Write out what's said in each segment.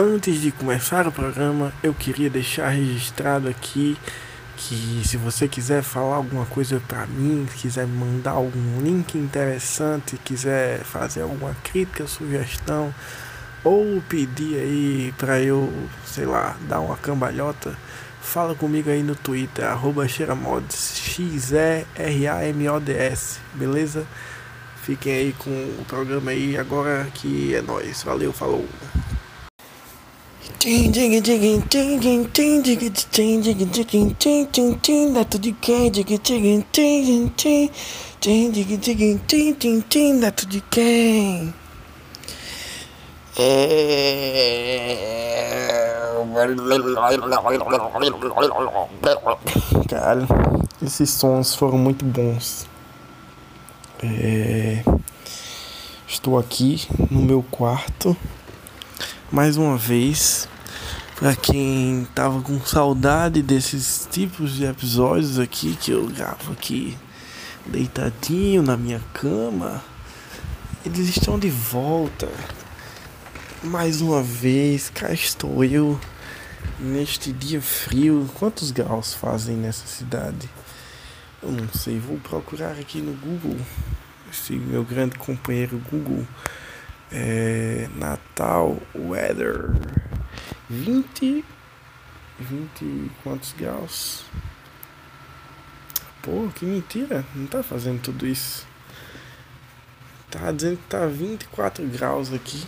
Antes de começar o programa, eu queria deixar registrado aqui que se você quiser falar alguma coisa para mim, quiser mandar algum link interessante, quiser fazer alguma crítica, sugestão ou pedir aí para eu, sei lá, dar uma cambalhota, fala comigo aí no Twitter, arroba Xeramods, X-E-R-A-M-O-D-S, beleza? Fiquem aí com o programa aí agora que é nóis. Valeu, falou! Neto de quem? Neto de quem? Cara, esses sons foram muito bons. É... Estou aqui no meu quarto mais uma vez. Pra quem tava com saudade desses tipos de episódios aqui que eu gravo aqui deitadinho na minha cama, eles estão de volta. Mais uma vez, cá estou eu neste dia frio. Quantos graus fazem nessa cidade? Eu não sei, vou procurar aqui no Google. Esse meu grande companheiro Google. É, Natal Weather 20 20 quantos graus? Pô, que mentira, não tá fazendo tudo isso. Tá dizendo que tá 24 graus aqui.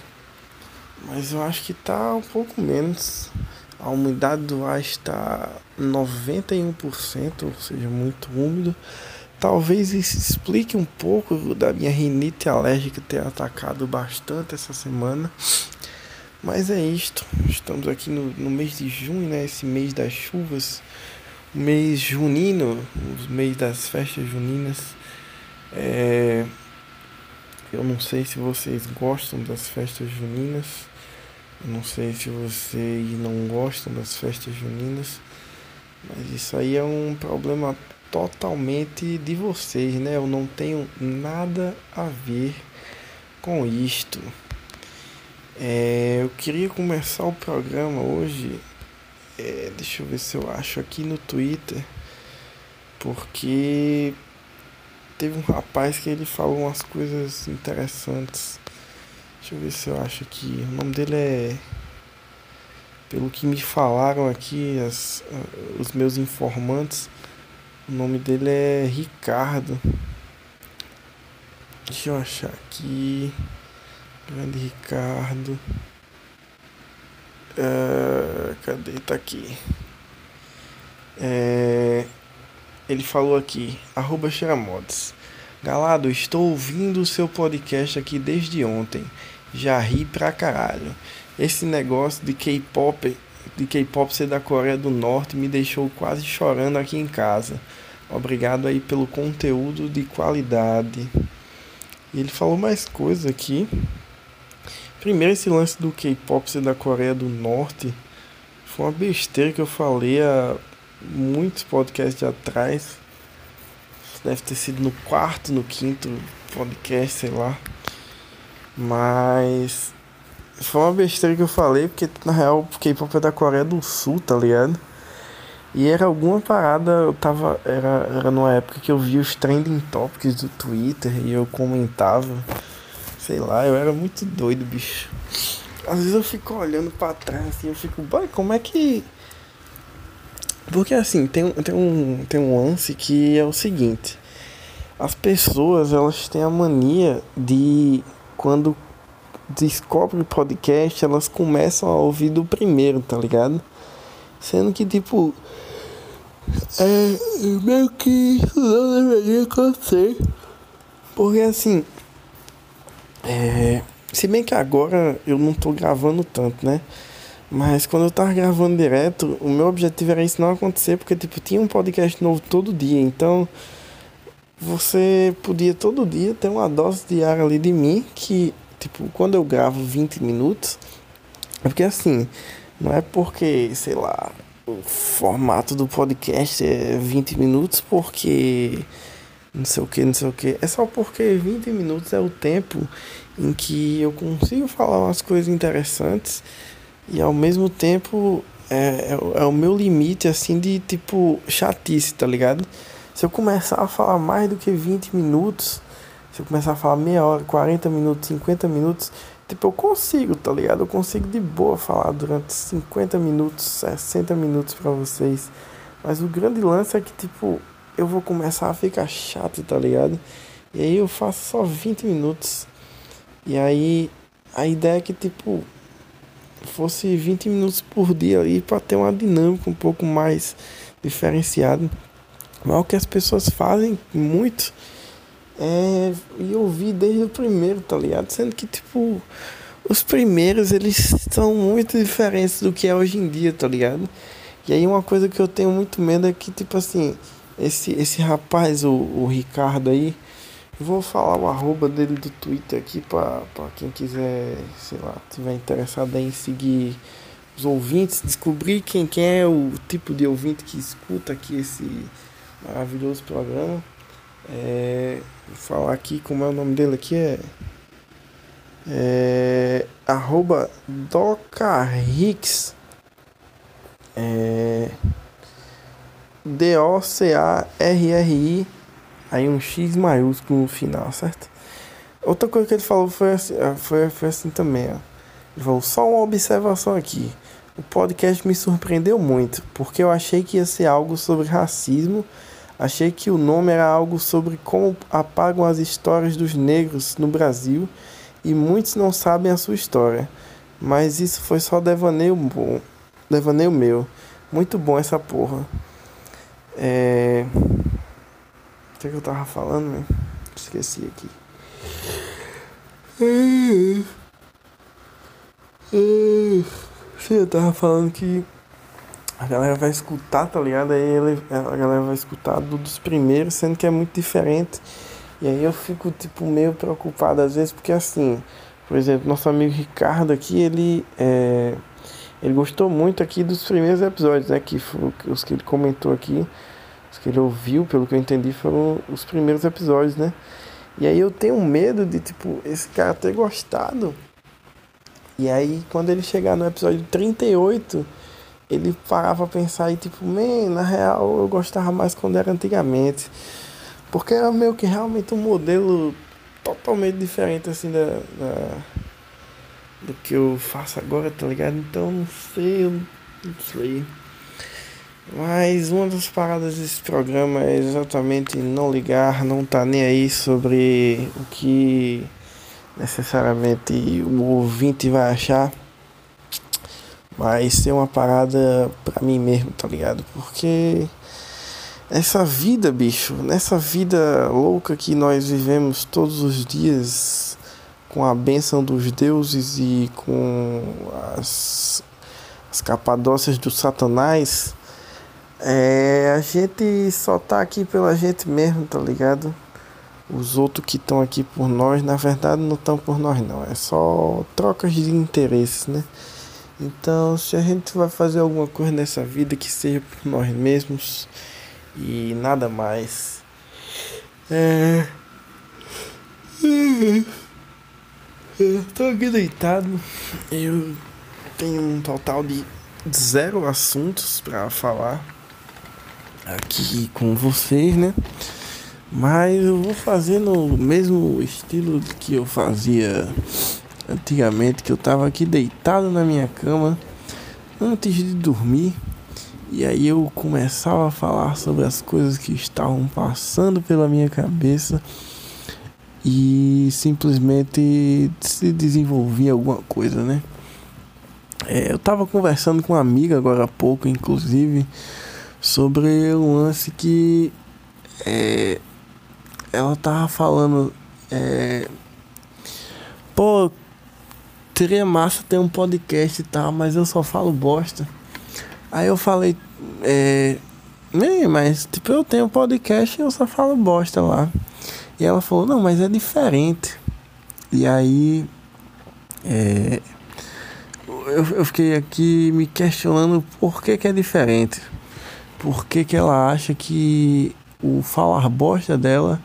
Mas eu acho que tá um pouco menos. A umidade do ar está 91%, ou seja, muito úmido. Talvez isso explique um pouco da minha rinite alérgica ter atacado bastante essa semana. Mas é isto. Estamos aqui no, no mês de junho, né? Esse mês das chuvas. Mês junino, o mês das festas juninas. É... Eu não sei se vocês gostam das festas juninas. Eu não sei se vocês não gostam das festas juninas. Mas isso aí é um problema totalmente de vocês, né? Eu não tenho nada a ver com isto. É, eu queria começar o programa hoje. É, deixa eu ver se eu acho aqui no Twitter. Porque teve um rapaz que ele falou umas coisas interessantes. Deixa eu ver se eu acho aqui. O nome dele é. Pelo que me falaram aqui, as, os meus informantes o nome dele é Ricardo. Deixa eu achar aqui. Grande Ricardo. Uh, cadê? Tá aqui. É, ele falou aqui, arroba Xeramods. Galado, estou ouvindo o seu podcast aqui desde ontem. Já ri pra caralho. Esse negócio de K-pop, de K-pop ser da Coreia do Norte me deixou quase chorando aqui em casa. Obrigado aí pelo conteúdo de qualidade. E ele falou mais coisas aqui. Primeiro, esse lance do K-pop ser da Coreia do Norte foi uma besteira que eu falei há muitos podcasts atrás. Deve ter sido no quarto, no quinto podcast, sei lá. Mas foi uma besteira que eu falei, porque na real o K-pop é da Coreia do Sul, tá ligado? E era alguma parada, eu tava. Era, era numa época que eu via os trending topics do Twitter e eu comentava. Sei lá, eu era muito doido, bicho. Às vezes eu fico olhando para trás assim, eu fico, boy, como é que. Porque assim, tem, tem, um, tem um lance que é o seguinte. As pessoas, elas têm a mania de. Quando descobrem podcast, elas começam a ouvir do primeiro, tá ligado? Sendo que, tipo, é meio que não deveria acontecer. Porque, assim, é, se bem que agora eu não tô gravando tanto, né? Mas quando eu tava gravando direto, o meu objetivo era isso não acontecer, porque, tipo, tinha um podcast novo todo dia. Então, você podia todo dia ter uma dose diária ali de mim, que, tipo, quando eu gravo 20 minutos, é porque, assim, não é porque, sei lá, o formato do podcast é 20 minutos porque não sei o que, não sei o que. É só porque 20 minutos é o tempo em que eu consigo falar umas coisas interessantes E ao mesmo tempo é, é, é o meu limite, assim, de tipo chatice, tá ligado? Se eu começar a falar mais do que 20 minutos, eu começar a falar meia hora, 40 minutos, 50 minutos, tipo, eu consigo, tá ligado? Eu consigo de boa falar durante 50 minutos, 60 minutos para vocês. Mas o grande lance é que, tipo, eu vou começar a ficar chato, tá ligado? E aí eu faço só 20 minutos. E aí a ideia é que, tipo, fosse 20 minutos por dia ali para ter uma dinâmica um pouco mais diferenciada. Mas o que as pessoas fazem muito é e ouvir desde o primeiro, tá ligado? Sendo que, tipo, os primeiros eles são muito diferentes do que é hoje em dia, tá ligado? E aí uma coisa que eu tenho muito medo é que, tipo assim, esse, esse rapaz, o, o Ricardo aí, vou falar o arroba dele do Twitter aqui para quem quiser, sei lá, tiver interessado em seguir os ouvintes, descobrir quem, quem é o tipo de ouvinte que escuta aqui esse maravilhoso programa. É, vou falar aqui como é o nome dele aqui é, é arroba docarrix é, D-O-C-A-R-R-I aí um X maiúsculo no final, certo? Outra coisa que ele falou foi assim, ah, foi, foi assim também, ó. Ele falou, só uma observação aqui. O podcast me surpreendeu muito, porque eu achei que ia ser algo sobre racismo Achei que o nome era algo sobre como apagam as histórias dos negros no Brasil e muitos não sabem a sua história. Mas isso foi só devaneio bom. Devaneio meu. Muito bom essa porra. É. O que, é que eu tava falando, né? Esqueci aqui. Sim, eu tava falando que a galera vai escutar, tá ligado? Aí ele, a galera vai escutar do, dos primeiros, sendo que é muito diferente. E aí eu fico, tipo, meio preocupado às vezes, porque assim, por exemplo, nosso amigo Ricardo aqui, ele é, ele gostou muito aqui dos primeiros episódios, né? Que foram os que ele comentou aqui, os que ele ouviu, pelo que eu entendi, foram os primeiros episódios, né? E aí eu tenho medo de, tipo, esse cara ter gostado. E aí, quando ele chegar no episódio 38 ele parava a pensar e tipo, man, na real eu gostava mais quando era antigamente. Porque era meio que realmente um modelo totalmente diferente assim da, da do que eu faço agora, tá ligado? Então não sei, não sei. Mas uma das paradas desse programa é exatamente não ligar, não tá nem aí sobre o que necessariamente o ouvinte vai achar. Mas ser uma parada pra mim mesmo, tá ligado? Porque essa vida, bicho, nessa vida louca que nós vivemos todos os dias com a bênção dos deuses e com as, as capadócias do satanás, é, a gente só tá aqui pela gente mesmo, tá ligado? Os outros que estão aqui por nós, na verdade, não estão por nós, não. É só trocas de interesses, né? Então, se a gente vai fazer alguma coisa nessa vida que seja por nós mesmos e nada mais. É. Eu tô aqui deitado. Eu tenho um total de zero assuntos para falar aqui com vocês, né? Mas eu vou fazer no mesmo estilo que eu fazia antigamente que eu tava aqui deitado na minha cama antes de dormir e aí eu começava a falar sobre as coisas que estavam passando pela minha cabeça e simplesmente se desenvolvia alguma coisa, né? É, eu tava conversando com uma amiga agora há pouco, inclusive, sobre um lance que é, ela tava falando. É, pô, seria massa ter um podcast e tal, mas eu só falo bosta. Aí eu falei, é. Mas, tipo, eu tenho podcast e eu só falo bosta lá. E ela falou, não, mas é diferente. E aí. É. Eu, eu fiquei aqui me questionando por que, que é diferente. Por que, que ela acha que o falar bosta dela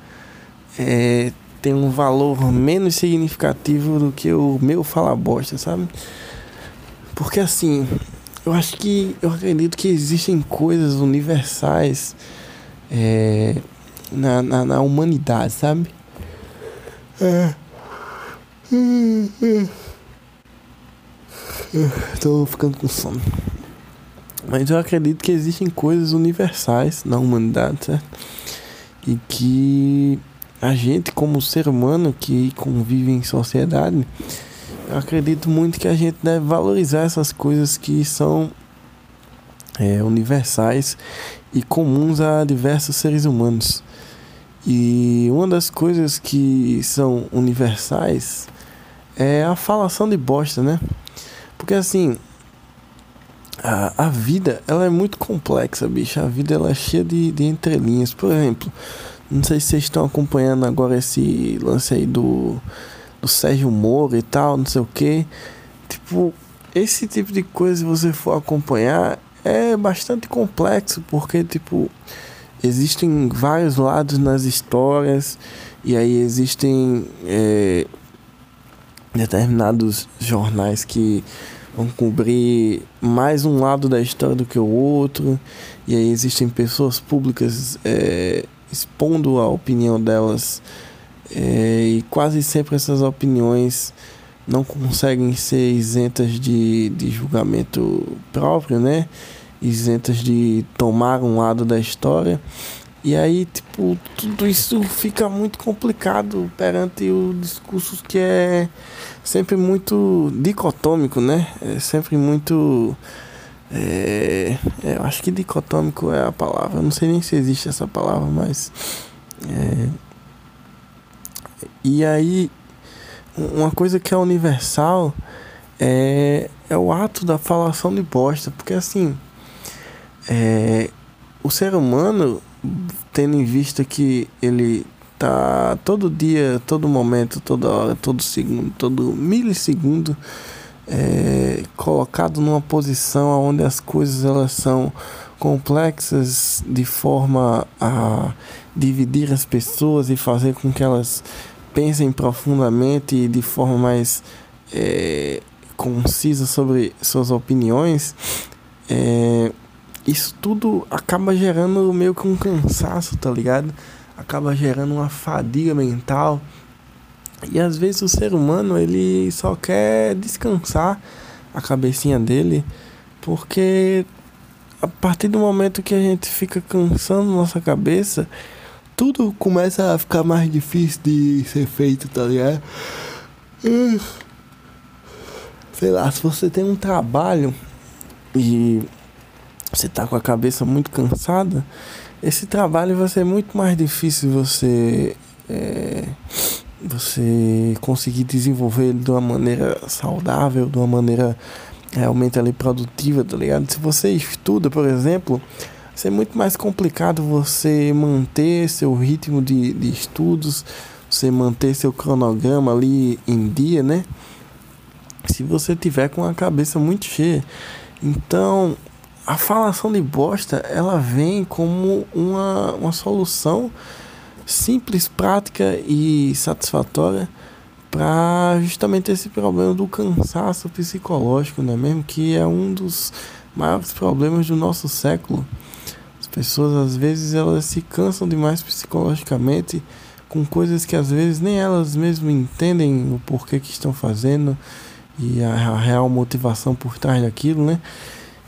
é tem um valor menos significativo do que o meu falar bosta, sabe? Porque assim, eu acho que eu acredito que existem coisas universais é, na, na, na, humanidade, sabe? É. Tô ficando com sono. Mas eu acredito que existem coisas universais na humanidade, certo? E que a gente, como ser humano que convive em sociedade, eu acredito muito que a gente deve valorizar essas coisas que são é, universais e comuns a diversos seres humanos. E uma das coisas que são universais é a falação de bosta, né? Porque assim, a, a vida ela é muito complexa, bicho. A vida ela é cheia de, de entrelinhas. Por exemplo, não sei se vocês estão acompanhando agora esse lance aí do do Sérgio Moro e tal, não sei o que. Tipo, esse tipo de coisa, se você for acompanhar, é bastante complexo, porque, tipo, existem vários lados nas histórias, e aí existem é, determinados jornais que vão cobrir mais um lado da história do que o outro, e aí existem pessoas públicas é, expondo a opinião delas é, e quase sempre essas opiniões não conseguem ser isentas de, de julgamento próprio, né? Isentas de tomar um lado da história. E aí, tipo, tudo isso fica muito complicado perante o discurso que é sempre muito dicotômico, né? É sempre muito. É, é, eu acho que dicotômico é a palavra. Eu não sei nem se existe essa palavra, mas. É, e aí, uma coisa que é universal é, é o ato da falação de bosta, porque assim, é, o ser humano, tendo em vista que ele tá todo dia, todo momento, toda hora, todo segundo, todo milissegundo é, colocado numa posição onde as coisas elas são complexas de forma a dividir as pessoas e fazer com que elas pensem profundamente e de forma mais é, concisa sobre suas opiniões, é, isso tudo acaba gerando meio que um cansaço, tá ligado? Acaba gerando uma fadiga mental. E às vezes o ser humano ele só quer descansar a cabecinha dele, porque a partir do momento que a gente fica cansando nossa cabeça, tudo começa a ficar mais difícil de ser feito, tá ligado? Sei lá, se você tem um trabalho e você tá com a cabeça muito cansada, esse trabalho vai ser muito mais difícil você é, você conseguir desenvolver ele de uma maneira saudável, de uma maneira realmente ali produtiva, tá ligado? Se você estuda, por exemplo, ser muito mais complicado você manter seu ritmo de, de estudos, você manter seu cronograma ali em dia, né? Se você tiver com a cabeça muito cheia. Então, a falação de bosta, ela vem como uma, uma solução simples, prática e satisfatória para justamente esse problema do cansaço psicológico, né? Mesmo que é um dos maiores problemas do nosso século pessoas às vezes elas se cansam demais psicologicamente com coisas que às vezes nem elas mesmas entendem o porquê que estão fazendo e a, a real motivação por trás daquilo, né?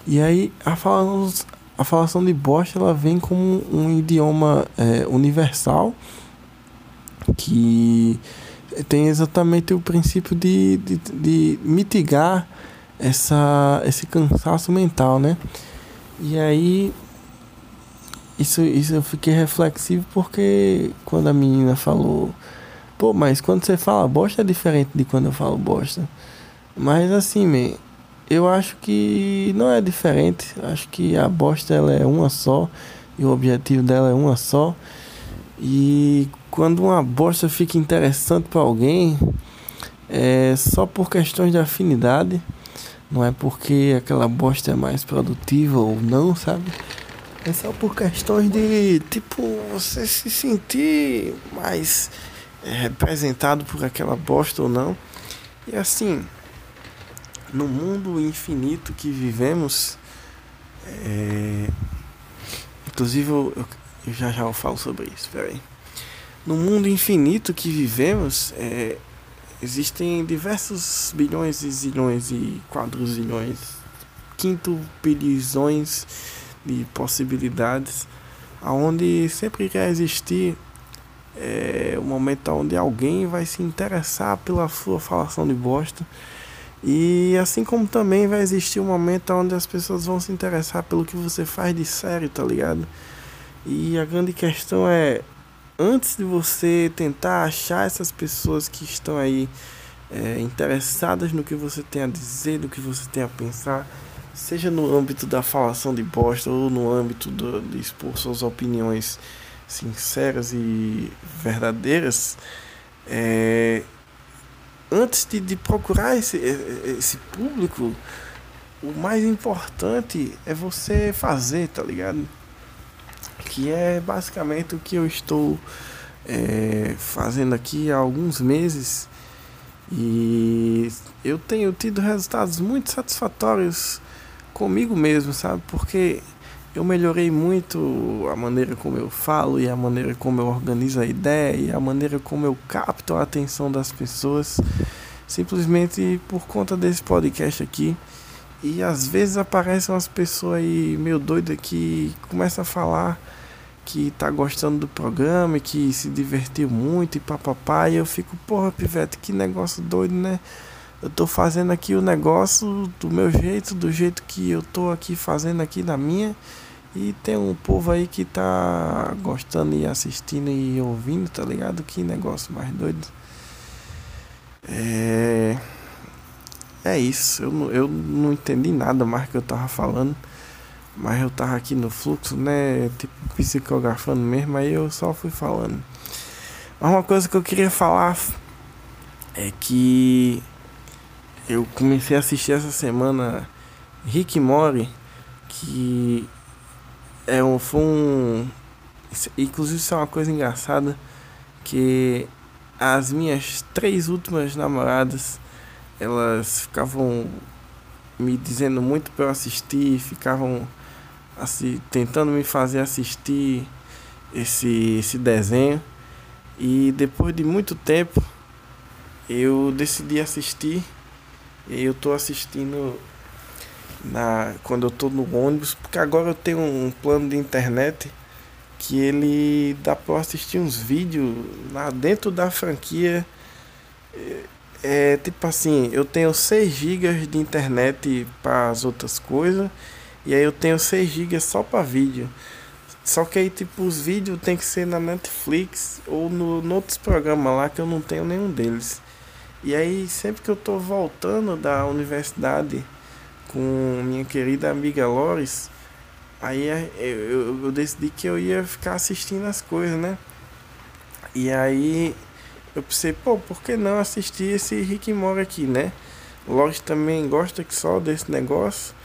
E aí a falação, a falação de bosta ela vem como um idioma é, universal que tem exatamente o princípio de, de, de mitigar essa, esse cansaço mental, né? E aí isso, isso eu fiquei reflexivo porque quando a menina falou, pô, mas quando você fala bosta é diferente de quando eu falo bosta. Mas assim, man, eu acho que não é diferente. Acho que a bosta ela é uma só e o objetivo dela é uma só. E quando uma bosta fica interessante para alguém, é só por questões de afinidade, não é porque aquela bosta é mais produtiva ou não, sabe? É só por questões de, tipo, você se sentir mais é, representado por aquela bosta ou não. E assim, no mundo infinito que vivemos, é... inclusive eu, eu, já já eu falo sobre isso, peraí. No mundo infinito que vivemos, é... existem diversos bilhões e zilhões e quadruzilhões, quinto bilhões de possibilidades, aonde sempre irá existir é, o momento onde alguém vai se interessar pela sua falação de bosta e assim como também vai existir um momento onde as pessoas vão se interessar pelo que você faz de sério, tá ligado? E a grande questão é, antes de você tentar achar essas pessoas que estão aí é, interessadas no que você tem a dizer, no que você tem a pensar, seja no âmbito da falação de bosta ou no âmbito do, de expor suas opiniões sinceras e verdadeiras, é, antes de, de procurar esse, esse público, o mais importante é você fazer, tá ligado? Que é basicamente o que eu estou é, fazendo aqui há alguns meses e eu tenho tido resultados muito satisfatórios comigo mesmo, sabe? Porque eu melhorei muito a maneira como eu falo e a maneira como eu organizo a ideia e a maneira como eu capto a atenção das pessoas simplesmente por conta desse podcast aqui. E às vezes aparecem umas pessoas aí meio doidas que começam a falar que tá gostando do programa, que se divertiu muito e papapá, e eu fico, porra, pivete, que negócio doido, né? Eu tô fazendo aqui o negócio do meu jeito, do jeito que eu tô aqui fazendo aqui na minha. E tem um povo aí que tá gostando e assistindo e ouvindo, tá ligado? Que negócio mais doido. É. É isso. Eu, eu não entendi nada mais que eu tava falando. Mas eu tava aqui no fluxo, né? Tipo psicografando mesmo, aí eu só fui falando. Mas uma coisa que eu queria falar é que eu comecei a assistir essa semana Rick Mori, que é um, foi um. Inclusive, isso é uma coisa engraçada. Que as minhas três últimas namoradas elas ficavam me dizendo muito para eu assistir, ficavam assim, tentando me fazer assistir esse, esse desenho. E depois de muito tempo eu decidi assistir. E eu tô assistindo na quando eu tô no ônibus, porque agora eu tenho um plano de internet que ele dá para assistir uns vídeos lá dentro da franquia. É, é tipo assim, eu tenho 6 GB de internet para as outras coisas e aí eu tenho 6 GB só para vídeo. Só que aí tipo os vídeos tem que ser na Netflix ou no, no outros programas lá que eu não tenho nenhum deles. E aí sempre que eu tô voltando da universidade com minha querida amiga Loris, aí é, eu, eu decidi que eu ia ficar assistindo as coisas, né? E aí eu pensei, pô, por que não assistir esse Rick Mora aqui, né? Loris também gosta que só desse negócio.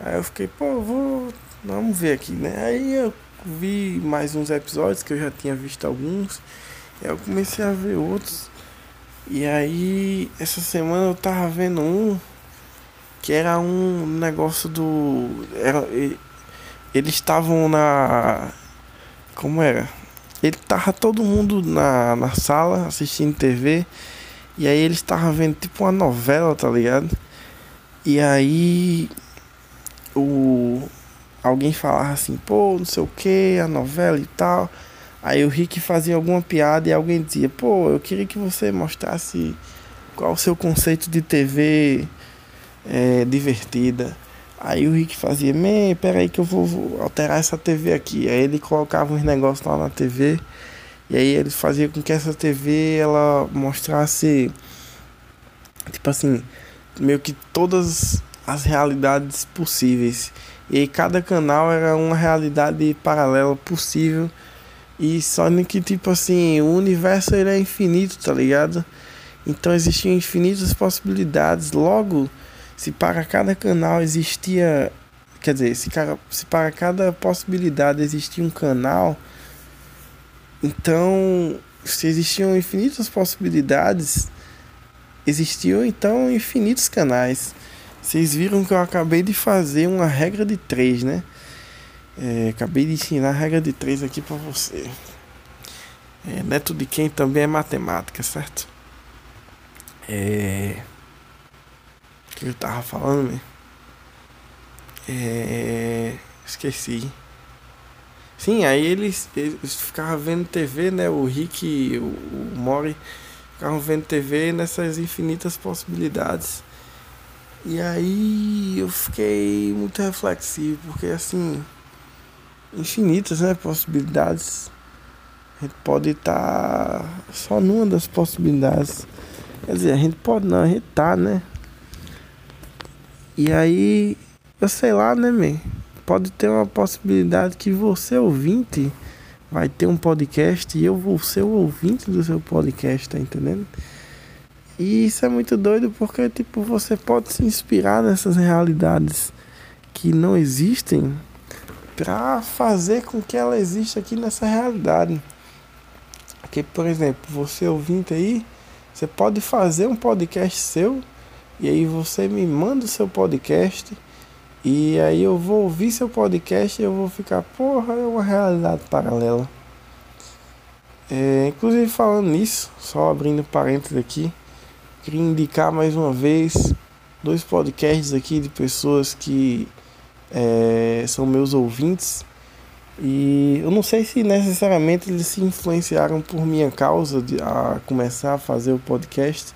Aí eu fiquei, pô, vou. Vamos ver aqui, né? Aí eu vi mais uns episódios que eu já tinha visto alguns. E eu comecei a ver outros. E aí essa semana eu tava vendo um que era um negócio do. Era, eles estavam na. Como era? Ele tava todo mundo na, na sala assistindo TV. E aí eles estavam vendo tipo uma novela, tá ligado? E aí o alguém falava assim, pô, não sei o que, a novela e tal. Aí o Rick fazia alguma piada e alguém dizia, pô, eu queria que você mostrasse qual o seu conceito de TV é, divertida. Aí o Rick fazia, man, peraí que eu vou, vou, alterar essa TV aqui. Aí ele colocava uns negócios lá na TV. E aí ele fazia com que essa TV ela mostrasse tipo assim, meio que todas as realidades possíveis. E aí cada canal era uma realidade paralela possível. E só que tipo assim, o universo ele é infinito, tá ligado? Então existiam infinitas possibilidades. Logo, se para cada canal existia, quer dizer, se, se para cada possibilidade existia um canal, então se existiam infinitas possibilidades, existiam então infinitos canais. Vocês viram que eu acabei de fazer uma regra de três, né? É, acabei de ensinar a regra de três aqui para você. É, neto de quem também é matemática, certo? É. Que eu tava falando, né? É. Esqueci. Sim, aí eles, eles ficavam vendo TV, né? O Rick o, o Mori ficavam vendo TV nessas infinitas possibilidades. E aí eu fiquei muito reflexivo, porque assim, infinitas né, possibilidades. A gente pode estar tá só numa das possibilidades. Quer dizer, a gente pode não, a gente tá, né? E aí, eu sei lá, né, man? Pode ter uma possibilidade que você, ouvinte, vai ter um podcast e eu vou ser o ouvinte do seu podcast, tá entendendo? E isso é muito doido porque tipo você pode se inspirar nessas realidades que não existem para fazer com que ela exista aqui nessa realidade. Que por exemplo, você ouvinte aí, você pode fazer um podcast seu e aí você me manda o seu podcast e aí eu vou ouvir seu podcast e eu vou ficar, porra, é uma realidade paralela. É, inclusive falando nisso, só abrindo parênteses aqui, Queria indicar mais uma vez dois podcasts aqui de pessoas que é, são meus ouvintes. E eu não sei se necessariamente eles se influenciaram por minha causa de, a começar a fazer o podcast,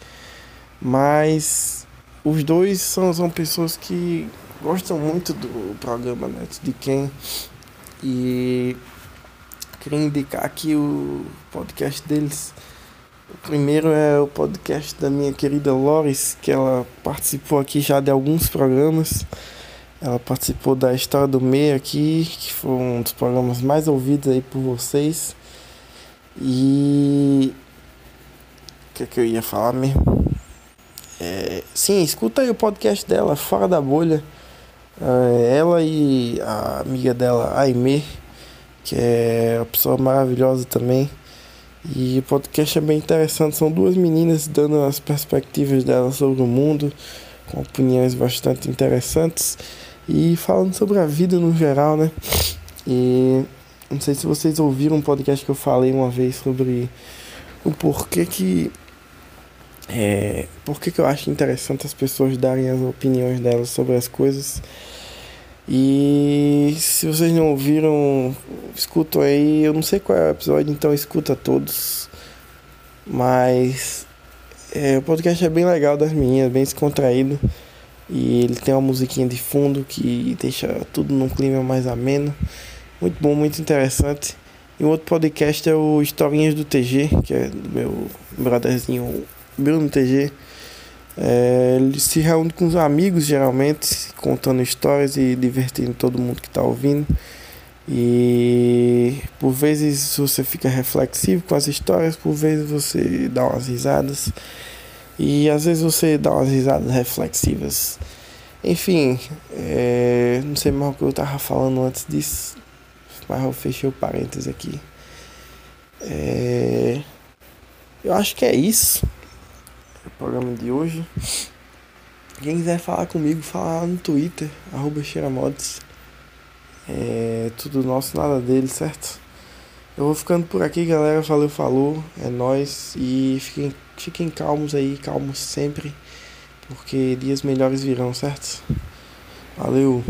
mas os dois são, são pessoas que gostam muito do programa né, de quem e queria indicar aqui o podcast deles o primeiro é o podcast da minha querida Loris, que ela participou aqui já de alguns programas. Ela participou da História do Meio aqui, que foi um dos programas mais ouvidos aí por vocês. E. O que, é que eu ia falar mesmo? É... Sim, escuta aí o podcast dela, Fora da Bolha. É, ela e a amiga dela, Aimee, que é uma pessoa maravilhosa também. E o podcast é bem interessante. São duas meninas dando as perspectivas delas sobre o mundo, com opiniões bastante interessantes e falando sobre a vida no geral, né? E não sei se vocês ouviram um podcast que eu falei uma vez sobre o porquê que. É, por que eu acho interessante as pessoas darem as opiniões delas sobre as coisas e se vocês não ouviram, escutam aí. Eu não sei qual é o episódio, então escuta todos. Mas é, o podcast é bem legal das meninas, bem descontraído. E ele tem uma musiquinha de fundo que deixa tudo num clima mais ameno. Muito bom, muito interessante. E um outro podcast é o Historinhas do TG, que é do meu brotherzinho Bruno TG. É, ele se reúne com os amigos, geralmente, contando histórias e divertindo todo mundo que está ouvindo. E por vezes você fica reflexivo com as histórias, por vezes você dá umas risadas. E às vezes você dá umas risadas reflexivas. Enfim, é, não sei mais o que eu estava falando antes disso, mas eu fechei o parênteses aqui. É, eu acho que é isso programa de hoje. Quem quiser falar comigo, fala lá no Twitter, arroba Xeramods. É tudo nosso, nada dele, certo? Eu vou ficando por aqui, galera. Valeu, falou. É nóis. E fiquem, fiquem calmos aí, calmos sempre. Porque dias melhores virão, certo? Valeu.